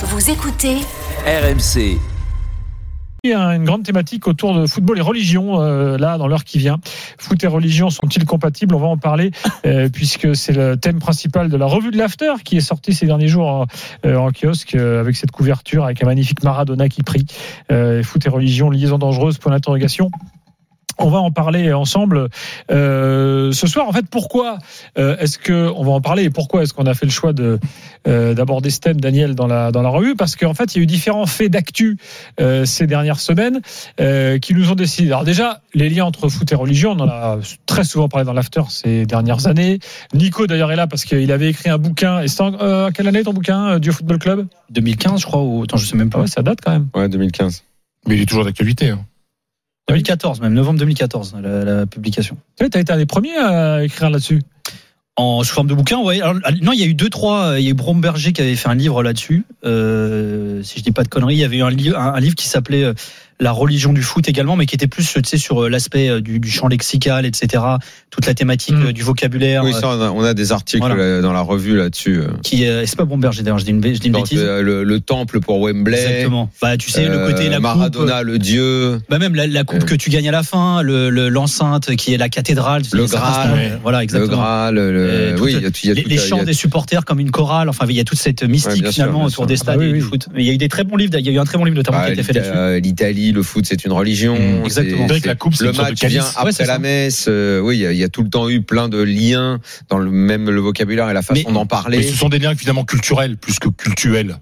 Vous écoutez RMC. Il y a une grande thématique autour de football et religion, euh, là, dans l'heure qui vient. Foot et religion sont-ils compatibles? On va en parler, euh, puisque c'est le thème principal de la revue de l'After qui est sortie ces derniers jours en, euh, en kiosque, euh, avec cette couverture, avec un magnifique Maradona qui prie. Euh, foot et religion, liaison dangereuse, point d'interrogation. On va en parler ensemble euh, ce soir. En fait, pourquoi euh, est-ce que on va en parler et pourquoi est-ce qu'on a fait le choix de euh, d'aborder ce thème, Daniel, dans la dans la revue? Parce qu'en fait, il y a eu différents faits d'actu euh, ces dernières semaines euh, qui nous ont décidé. Alors déjà, les liens entre foot et religion, on en a très souvent parlé dans l'after ces dernières années. Nico d'ailleurs est là parce qu'il avait écrit un bouquin. Et c'est en euh, quelle année ton bouquin, euh, Dieu Football Club? 2015, je crois, ou attends, je sais même pas. ouais, ça date quand même. Ouais, 2015. Mais il est toujours d'actualité. Hein. 2014, même novembre 2014, la, la publication. Tu as été un des premiers à écrire là-dessus. En sous forme de bouquin, ouais. Alors, non, il y a eu deux, trois. Il y a eu Bromberger qui avait fait un livre là-dessus. Euh, si je dis pas de conneries, il y avait eu un, un livre qui s'appelait euh, La religion du foot également, mais qui était plus, tu sais, sur euh, l'aspect euh, du, du champ lexical, etc. Toute la thématique Mm. euh, du vocabulaire. Oui, ça, on a, on a des articles Voilà. dans la revue là-dessus. qui, c'est pas Bromberger d'ailleurs. Je dis une, je dis une Dans, bêtise. le, le temple pour Wembley. Exactement. Bah, tu sais, le côté la coupe. Maradona, le dieu. Bah même la, la coupe Euh. que tu gagnes à la fin, le le- l'enceinte qui est la cathédrale, Le Graal. voilà Le exactement. Graal, le, oui, il y a, y a les, tout- les a- chants des supporters comme une chorale. Enfin, il y a toute cette mystique Ouais, bien sûr, finalement autour des stades Ah oui, et du foot. Mais il y a eu des très bons livres. Il y a eu un très bon livre notamment bah, qui a été fait là-dessus. euh, Le foot, c'est une religion. Mm, C'est- exactement. Que la coupe, c'est Le match vient. Ouais, après c'est la messe. euh, oui, il y, a, il y a tout le temps eu plein de liens dans le même le vocabulaire et la façon Mais- d'en Mais parler. ce sont des liens finalement culturels plus que cultuels.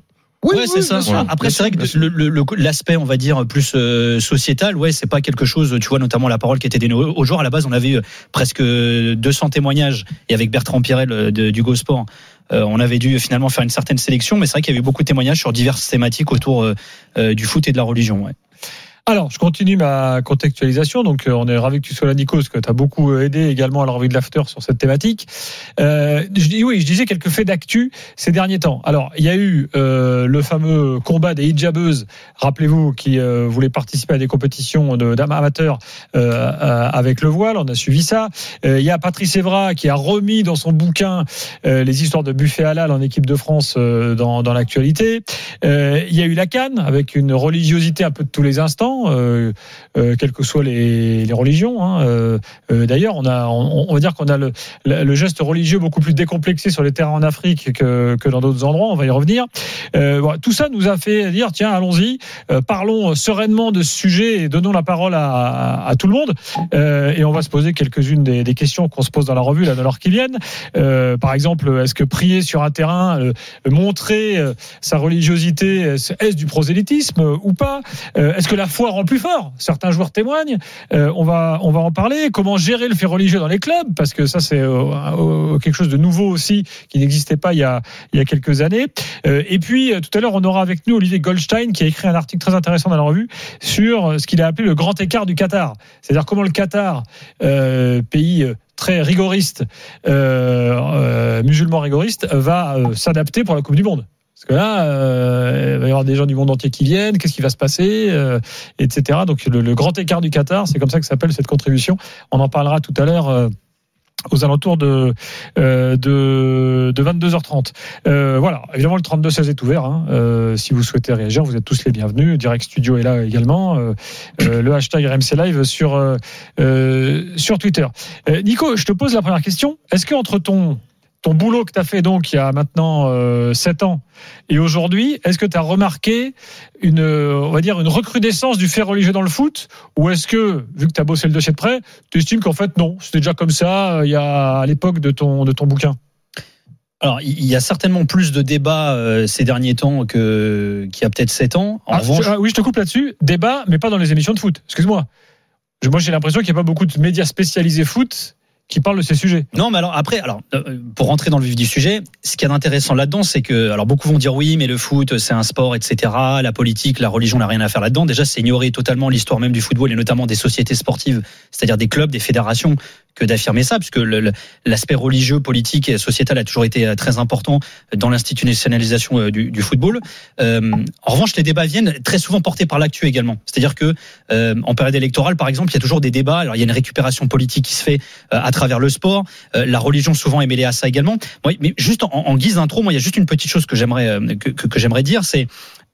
Oui, ouais, oui, c'est ça. Après, c'est vrai que l'aspect, on va dire, plus euh, sociétal, ouais, c'est pas quelque chose. Tu vois, notamment la parole qui était donnée au, au jour. À la base, on avait eu presque 200 témoignages. Et avec Bertrand Pirel euh, de, du Go Sport, euh, on avait dû finalement faire une certaine sélection. Mais c'est vrai qu'il y avait eu beaucoup de témoignages sur diverses thématiques autour euh, euh, du foot et de la religion. Ouais. Alors, je continue ma contextualisation. Donc, euh, on est ravi que tu sois là, Nico, parce que tu as beaucoup euh, aidé également à la revue de l'After sur cette thématique. Euh, je dis oui, je disais quelques faits d'actu ces derniers temps. Alors, il y a eu euh, le fameux combat des hijabeuses, rappelez-vous, qui euh, voulaient participer à des compétitions de- d'amateurs euh, avec le voile. On a suivi ça. Il y a Patrice Evra qui a remis dans son bouquin les histoires de buffet halal en équipe de France dans, dans l'actualité. Il y a eu la Cannes avec une religiosité un peu de tous les instants, euh, euh, quelles que soient les, religions. hein. Euh, D'ailleurs, on va dire qu'on a le, geste religieux beaucoup plus décomplexé sur les terrains en Afrique que, dans d'autres endroits. On va y revenir. Tout ça nous a fait dire tiens, allons-y, parlons sereinement de ce sujet et donnons la parole à, tout le monde. Et on va se poser quelques-unes des, questions qu'on se pose dans la revue là, dans l'heure qui viennent. Par exemple, est-ce que prier sur un terrain, montrer sa religiosité, est-ce du prosélytisme ou pas? Est-ce que la foi rend plus fort Certains joueurs témoignent. Euh, on va on va en parler. Comment gérer le fait religieux dans les clubs? Parce que ça c'est euh, euh, quelque chose de nouveau aussi qui n'existait pas il y a il y a quelques années. Et puis tout à l'heure on aura avec nous Olivier Goldstein qui a écrit un article très intéressant dans la revue sur ce qu'il a appelé le grand écart du Qatar. C'est-à-dire comment le Qatar, pays très rigoriste, musulman rigoriste, va s'adapter pour la Coupe du Monde. Parce que là, euh, il va y avoir des gens du monde entier qui viennent, qu'est-ce qui va se passer, euh, etc. Donc le, le grand écart du Qatar, c'est comme ça que s'appelle cette contribution. On en parlera tout à l'heure. euh, aux alentours de euh, de, de 22h30. Euh, voilà, évidemment le 32 16 est ouvert. Hein. Euh, si vous souhaitez réagir, vous êtes tous les bienvenus. Direct Studio est là également. Le hashtag RMC Live sur sur Twitter. Nico, je te pose la première question. Est-ce que entre ton ton boulot que tu as fait donc il y a maintenant euh, 7 ans et aujourd'hui, est-ce que tu as remarqué une, euh, on va dire, une recrudescence du fait religieux dans le foot? Ou est-ce que, vu que tu as bossé le dossier de près, tu estimes qu'en fait, non, c'était déjà comme ça euh, il y a, à l'époque de ton, de ton bouquin? Alors, il y a certainement plus de débats euh, ces derniers temps que qu'il y a peut-être 7 ans. En Ah, revanche, je- ah, Oui, je te coupe là-dessus. Débat, mais pas dans les émissions de foot. Excuse-moi. Moi, j'ai l'impression qu'il n'y a pas beaucoup de médias spécialisés foot qui parlent de ces sujets. Non, mais alors après, alors euh, pour rentrer dans le vif du sujet, ce qui est intéressant là-dedans, c'est que alors beaucoup vont dire oui, mais le foot c'est un sport, etc. La politique, la religion n'a rien à faire là-dedans. Déjà, c'est ignorer totalement l'histoire même du football et notamment des sociétés sportives, c'est-à-dire des clubs, des fédérations que d'affirmer ça, puisque l'aspect religieux, politique et sociétal a toujours été euh, très important dans l'institutionnalisation euh, du, du football. Euh, en revanche, les débats viennent très souvent portés par l'actu également. C'est-à-dire que euh, en période électorale, par exemple, il y a toujours des débats. Alors, il y a une récupération politique qui se fait euh, à travers le sport. La religion souvent est mêlée à ça également. Mais juste en, en guise d'intro, moi, il y a juste une petite chose que j'aimerais que, que, que j'aimerais dire, c'est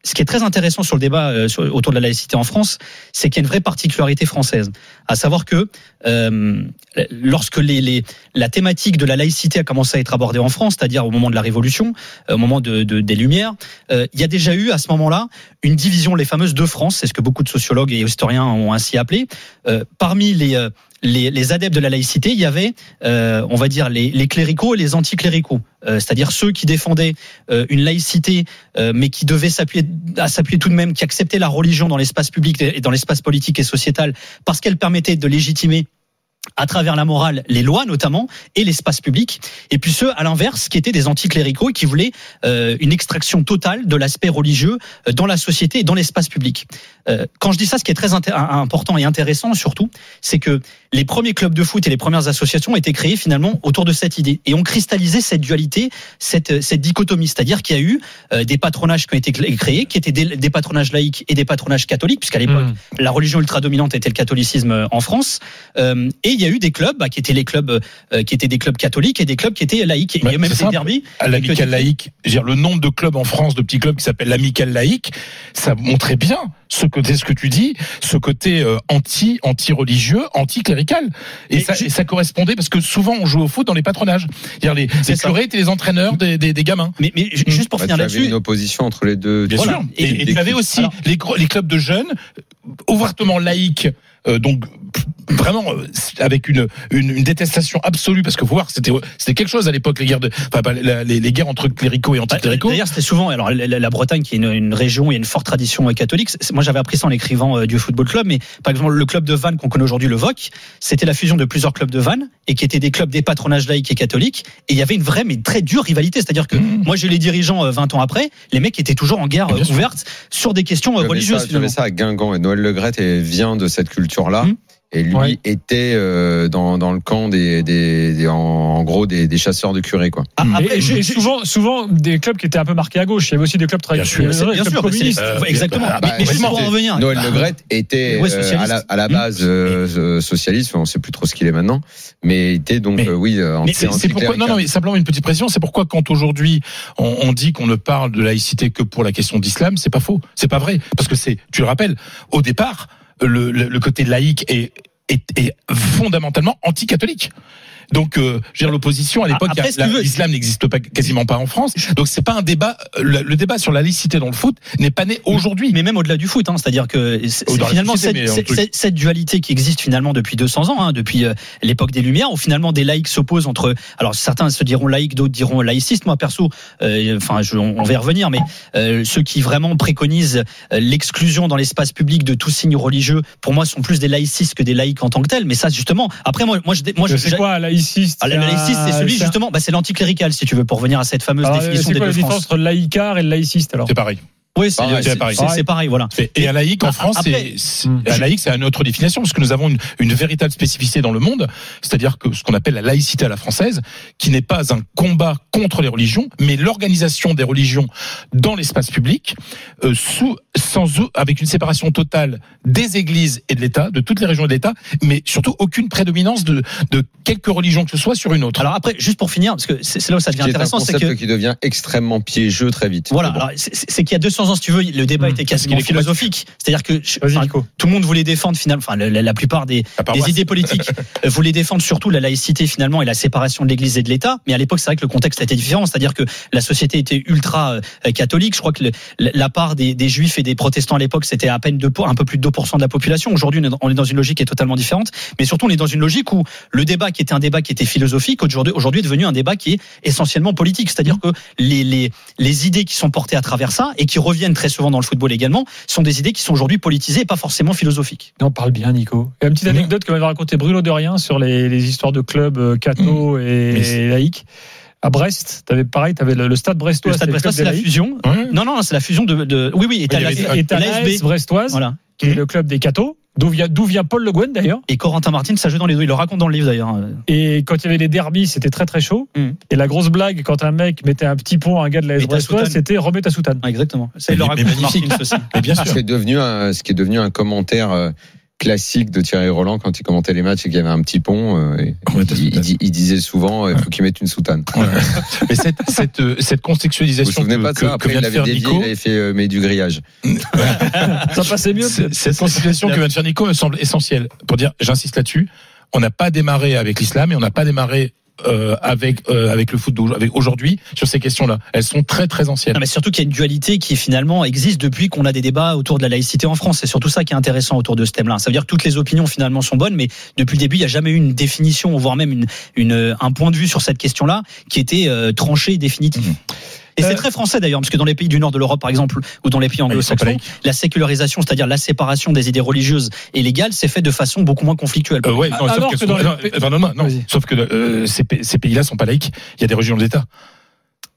ce qui est très intéressant sur le débat euh, sur- autour de la laïcité en France, c'est qu'il y a une vraie particularité française, à savoir que euh, lorsque les, les, la thématique de la laïcité a commencé à être abordée en France, c'est-à-dire au moment de la Révolution, euh, au moment de, de- des Lumières, euh, il y a déjà eu à ce moment-là une division, les fameuses deux France, c'est ce que beaucoup de sociologues et historiens ont ainsi appelé. Euh, parmi les, euh, les, les adeptes de la laïcité, il y avait, euh, on va dire, les, les cléricaux et les anticléricaux, euh, c'est-à-dire ceux qui défendaient euh, une laïcité, euh, mais qui devaient s'appuyer, s'appuyer tout de même, qui acceptaient la religion dans l'espace public et dans l'espace politique et sociétal, parce qu'elle permettait de légitimer à travers la morale, les lois notamment, et l'espace public, et puis ceux, à l'inverse, qui étaient des anticléricaux et qui voulaient euh, une extraction totale de l'aspect religieux euh, dans la société et dans l'espace public. Euh, quand je dis ça, ce qui est très important et intéressant surtout, c'est que les premiers clubs de foot et les premières associations ont été créés finalement autour de cette idée et ont cristallisé cette dualité, cette, cette dichotomie, c'est-à-dire qu'il y a eu euh, des patronages qui ont été créés, qui étaient des, des patronages laïques et des patronages catholiques, puisqu'à l'époque Mmh. la religion ultra dominante était le catholicisme euh, en France. Euh, et il y a eu des clubs bah, qui étaient les clubs euh, qui étaient des clubs catholiques et des clubs qui étaient laïques. Et il y a même des derbies. à l'amical laïque, je veux dire, le nombre de clubs en France, de petits clubs qui s'appellent l'amical laïque, ça montrait bien ce côté, ce que tu dis, ce côté euh, anti, anti-religieux, anti-clérical. Et, Et ça, ju- et ça correspondait parce que souvent on joue au foot dans les patronages. C'est-à-dire les, les curés étaient les entraîneurs des, des, des gamins. Mais, mais ju- juste pour Bah, finir là-dessus, une opposition entre les deux. Bien Voilà. sûr. Et- Et, et tu avais aussi alors- les, clubs de jeunes ouvertement laïques, euh, donc vraiment euh, avec une, une, une détestation absolue parce que faut voir c'était c'était quelque chose à l'époque les guerres de enfin pas, la- les, les guerres entre cléricaux et Bah, anticléricaux. D'ailleurs, c'était souvent. Alors, la, Bretagne, qui est une, une région, où il y a une forte tradition catholique. c'est- Moi, j'avais appris ça en écrivant euh, du football club. Mais par exemple, le club de Vannes qu'on connaît aujourd'hui, le VOC, c'était la fusion de plusieurs clubs de Vannes et qui étaient des clubs des patronages laïques et catholiques. Et il y avait une vraie, mais très dure rivalité. C'est-à-dire que Mmh. moi, j'ai les dirigeants euh, 20 ans après. Les mecs étaient toujours en guerre euh, ouverte sur des questions euh, religieuses. j'avais ça à Guingamp et Noël Legrette et vient de cette culture-là. Hum. Et lui Ouais. était euh, dans, dans le camp des, des, des- en, en gros des, des chasseurs de curés quoi. Ah, Mmh. après, Et- souvent, souvent des clubs qui étaient un peu marqués à gauche. Il y avait aussi des clubs Bien sûr. bien clubs sûr, bah, communistes. Euh, exactement. bah, mais, bah, mais juste ouais, pour en revenir. Noël Legrette était Ouais, euh, à, la, à la Hum. base euh, euh, socialiste, on sait plus trop ce qu'il est maintenant, mais était donc Mais- euh, oui euh, c'est pourquoi non non mais simplement une petite précision c'est pourquoi quand aujourd'hui on, on dit qu'on ne parle de laïcité que pour la question d'islam c'est pas faux c'est pas vrai parce que c'est tu le rappelles au départ le, le, côté laïque est, est fondamentalement anti-catholique donc, euh, je veux dire, l'opposition à l'époque, Après, il y a- si tu la- veux- l'islam n'existe pas quasiment pas en France. Donc, c'est pas un débat. Le, le débat sur la laïcité dans le foot n'est pas né aujourd'hui. mais même au-delà du foot, hein, c'est-à-dire que c'est- finalement société, cette, dualité qui existe finalement depuis 200 ans, hein, depuis euh, l'époque des Lumières, où finalement des laïcs s'opposent entre. Alors certains se diront laïcs, d'autres diront laïcistes. Moi perso, euh, enfin, je- on, on va y revenir, mais euh, ceux qui vraiment préconisent euh, l'exclusion dans l'espace public de tout signe religieux, pour moi, sont plus des laïcistes que des laïcs en tant que tels. Mais ça, justement, après moi, moi, je, moi, je, C'est quoi un laïciste Ah, le laïciste, c'est celui justement, bah, c'est l'anticlérical, si tu veux, pour revenir à cette fameuse Alors, définition C'est des quoi la deux différence entre le laïcard et le laïciste alors? C'est pareil. Oui, c'est Pareil, c'est- c'est pareil. c'est- c'est pareil, voilà. Et un laïc en Ah, France, après- c'est, une autre définition, parce que nous avons une, une véritable spécificité dans le monde, c'est-à-dire que ce qu'on appelle la laïcité à la française, qui n'est pas un combat contre les religions, mais l'organisation des religions dans l'espace public, euh, sous, sans, avec une séparation totale des églises et de l'État, de toutes les régions et de l'État, mais surtout aucune prédominance de, de quelque religion que ce soit sur une autre. Alors après, juste pour finir, parce que c'est là où ça devient intéressant, c'est concept que qui devient extrêmement piégeux très vite. Voilà, bon. c'est qu'il y a 200 ans, si tu veux, le débat Mmh. était quasiment philosophique. C'est-à-dire que je- enfin, tout le monde voulait défendre finalement, enfin la, plupart des, idées politiques euh, voulaient défendre surtout la laïcité finalement et la séparation de l'Église et de l'État. Mais à l'époque, c'est vrai que le contexte était différent, c'est-à-dire que la société était ultra euh, catholique. Je crois que le- la part des, des juifs et des protestants à l'époque, c'était à peine 2, un peu plus de 2% de la population. Aujourd'hui, on est dans- une logique qui est totalement différente. Mais surtout, on est dans une logique où le débat qui était un débat qui était philosophique, aujourd'hui est devenu un débat qui est essentiellement politique. C'est-à-dire que les, les, les idées qui sont portées à travers ça et qui reviennent très souvent dans le football également sont des idées qui sont aujourd'hui politisées et pas forcément philosophiques. Non, parle bien, Nico. Il y a une petite Bien. anecdote que m'avait raconté Bruno de Rien sur les, les histoires de clubs euh, catho et, Mais c'est- laïcs. À Brest, t'avais pareil, t'avais le, le stade brestois. Le stade brestois, club c'est la fusion. Ouais. Non, non, c'est la fusion de, de oui, oui, et t'as Et l'ASB. l'AS brestoise, Voilà. qui est Mhm. le club des cathos. D'où vient, d'où vient Paul Le Guen d'ailleurs. Et Corentin Martin, ça joue dans les deux. Il le raconte dans le livre d'ailleurs. Et quand il y avait les derbies, c'était très très chaud. Mm. Et la grosse blague, quand un mec mettait un petit pont à un gars de la Et soutane. c'était remets ta soutane. Ah, exactement. Ça, il le raconte magnifique. Martin aussi. Mais bien sûr. Ce qui est devenu un, ce qui est devenu un commentaire euh, classique de Thierry Roland quand il commentait les matchs et qu'il y avait un petit pont. euh, et Ouais, ta il, il soutane. dit- il disait souvent, il faut qu'il mette une soutane. Ouais. Mais cette, cette, euh, cette Vous vous contextualisation souvenez que, pas de que- ça que Après, vient il de avait faire dévié, Nico, il avait fait euh, mais du grillage. Ça passait mieux. cette contextualisation que vient de faire Nico me semble essentielle pour dire, j'insiste là-dessus, on n'a pas démarré avec l'islam et on n'a pas démarré euh, avec euh, avec le foot avec aujourd'hui sur ces questions-là. Elles sont très très anciennes. Non, mais surtout qu'il y a une dualité qui finalement existe depuis qu'on a des débats autour de la laïcité en France. C'est surtout ça qui est intéressant autour de ce thème-là. Ça veut dire que toutes les opinions finalement sont bonnes, mais depuis le début, il n'y a jamais eu une définition, voire même une, une, un point de vue sur cette question-là qui était euh, tranché et définitif. Mhm. Et c'est Euh, très français d'ailleurs, parce que dans les pays du nord de l'Europe, par exemple, ou dans les pays ils sont pas anglo-saxons, laïcs. la sécularisation, c'est-à-dire la séparation des idées religieuses et légales, s'est fait de façon beaucoup moins conflictuelle. Euh, ouais, non, sauf que sont- les non, non, sauf que euh, ces, pa- ces pays-là sont pas laïques. Il y a des régions d'État.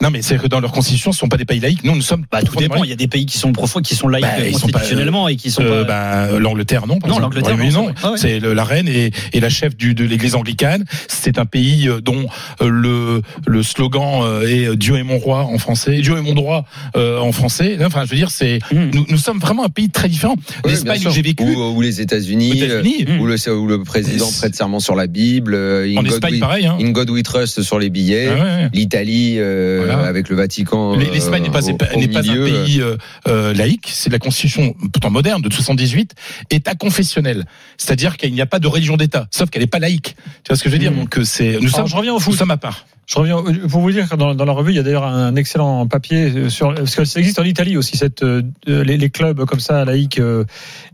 Non, mais c'est que dans leur constitution, ce sont pas des pays laïques. Nous, nous sommes. Bah, tout dépend. Il y a des pays qui sont profonds, qui sont laïcs Bah, ils sont pas, constitutionnellement et qui sont Euh, pas. bah, l'Angleterre non par Non, l'Angleterre, non, non. Ah ouais. c'est la reine et, et la chef du, de l'Église anglicane c'est un pays euh, dont euh, le le slogan euh, est euh, Dieu est mon roi en français Dieu est mon droit euh, en français enfin je veux dire c'est Mhm. nous, nous sommes vraiment un pays très différent l'Espagne où j'ai vécu Ou, ou les États-Unis, États-Unis euh, où, le, où le président prête serment sur la Bible. euh, In, en God, Espagne we, pareil hein. in God we trust sur les billets. Ah ouais, ouais. L'Italie euh, Voilà. avec le Vatican. Les- L'Espagne n'est pas, euh, au- au n'est pas un euh, pays euh, euh, laïque, c'est la constitution pourtant moderne de 78, État confessionnel. C'est-à-dire qu'il n'y a pas de religion d'État, sauf qu'elle n'est pas laïque. Tu vois ce que je veux dire? Mhm. Donc euh, c'est nous Alors, sommes, je reviens au nous foot. sommes à part. Je reviens pour vous dire que dans, dans la revue, il y a d'ailleurs un excellent papier euh, sur parce que ça existe en Italie aussi cette euh, les, les clubs comme ça laïcs euh,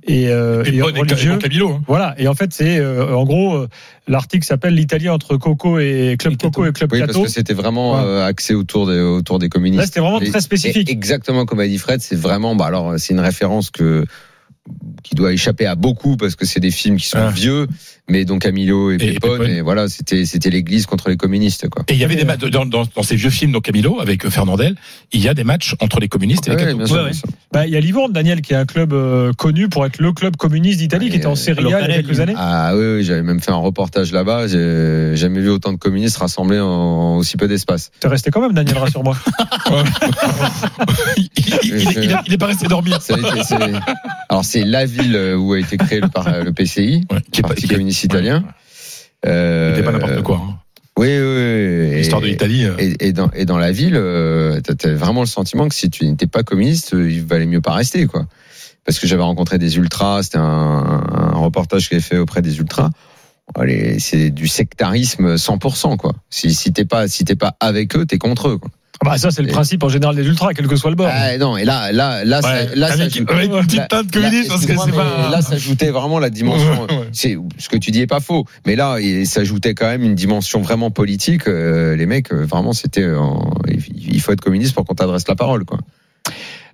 et, euh, Et et bon, et religieux. bon Camilo, hein. Voilà, et en fait, c'est euh, en gros euh, l'article s'appelle l'Italie entre Coco et Club Et. Coco et Club Oui, parce que c'était vraiment Ouais. euh, axé autour des, autour des communistes. Là, c'était vraiment Et- très spécifique. et exactement comme a dit Fred, c'est vraiment, bah alors, c'est une référence que qui doit échapper à beaucoup parce que c'est des films qui sont Ah. vieux, mais donc Camilo et, Et Pépone, Pépone. et voilà, c'était c'était l'Église contre les communistes, quoi. Et il y avait des matchs dans, dans, dans ces vieux films, donc Camilo avec euh, Fernandel, il y a des matchs entre les communistes et les Ouais. Bah, il y a Livourne, Daniel, qui est un club euh, connu pour être le club communiste d'Italie, qui était en Serie A il y a quelques années. Ah oui, oui, j'avais même fait un reportage là-bas. J'ai jamais vu autant de communistes rassemblés en aussi peu d'espace. T'es resté quand même, Daniel, rassure-moi. il, il, il, il, a- il est pas resté dormir. Alors c'est la ville où a été créé le, par- le PCI, Ouais, qui est Parti communiste italien. Euh, C'était pas n'importe quoi. hein. Oui, oui, oui. L'histoire de l'Italie. euh, Et, et dans, et dans la ville, euh, t'as vraiment le sentiment que si tu n'étais pas communiste, euh, il valait mieux pas rester, quoi. Parce que j'avais rencontré des ultras, c'était un, un reportage que j'ai fait auprès des ultras. C'est du sectarisme 100%, quoi. Si, si t'es pas, si t'es pas avec eux, t'es contre eux, quoi. Bah, ça, c'est le principe en général des ultras, quel que soit le bord. Ah, non, et là, là, là, ça, ouais, là, ça avec, joue- avec une Là- petite teinte communiste, là, parce que c'est pas. Là, s'ajoutait vraiment la dimension. C'est ce que tu dis est pas faux, mais là, il s'ajoutait quand même une dimension vraiment politique. euh, les mecs, euh, vraiment, c'était. euh, il faut être communiste pour qu'on t'adresse la parole, quoi.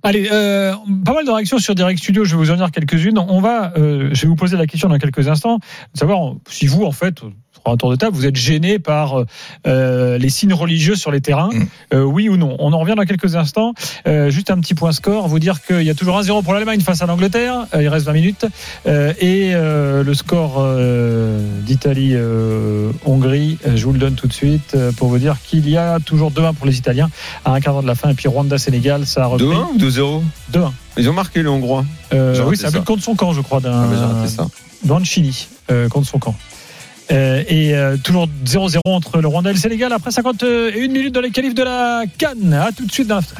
Allez, euh, pas mal de réactions sur Direct Studio. Je vais vous en dire quelques-unes. On va, euh, je vais vous poser la question dans quelques instants, de savoir si vous, en fait, sur un tour de table, vous êtes gêné par euh, les signes religieux sur les terrains, Mm. euh, oui ou non. On en revient dans quelques instants. Euh, juste un petit point score, vous dire qu'il y a toujours 1-0 pour l'Allemagne face à l'Angleterre. Euh, il reste 20 minutes Euh, et euh, le score euh, d'Italie-Hongrie, euh, je vous le donne tout de suite euh, pour vous dire qu'il y a toujours 2-1 pour les Italiens à un quart d'heure de la fin. Et puis Rwanda-Sénégal, ça a repris 2-1 ou 2-0 2-1. Ils ont marqué les Hongrois. Euh, oui, ça. but contre son camp, je crois, Ah, d'un mais j'ai raté ça. dans le Chili, euh, contre son camp. Euh, et euh, toujours 0-0 entre le Rwanda et le Sénégal après 51 minutes dans les qualifs de la Cannes. À tout de suite dans l'after.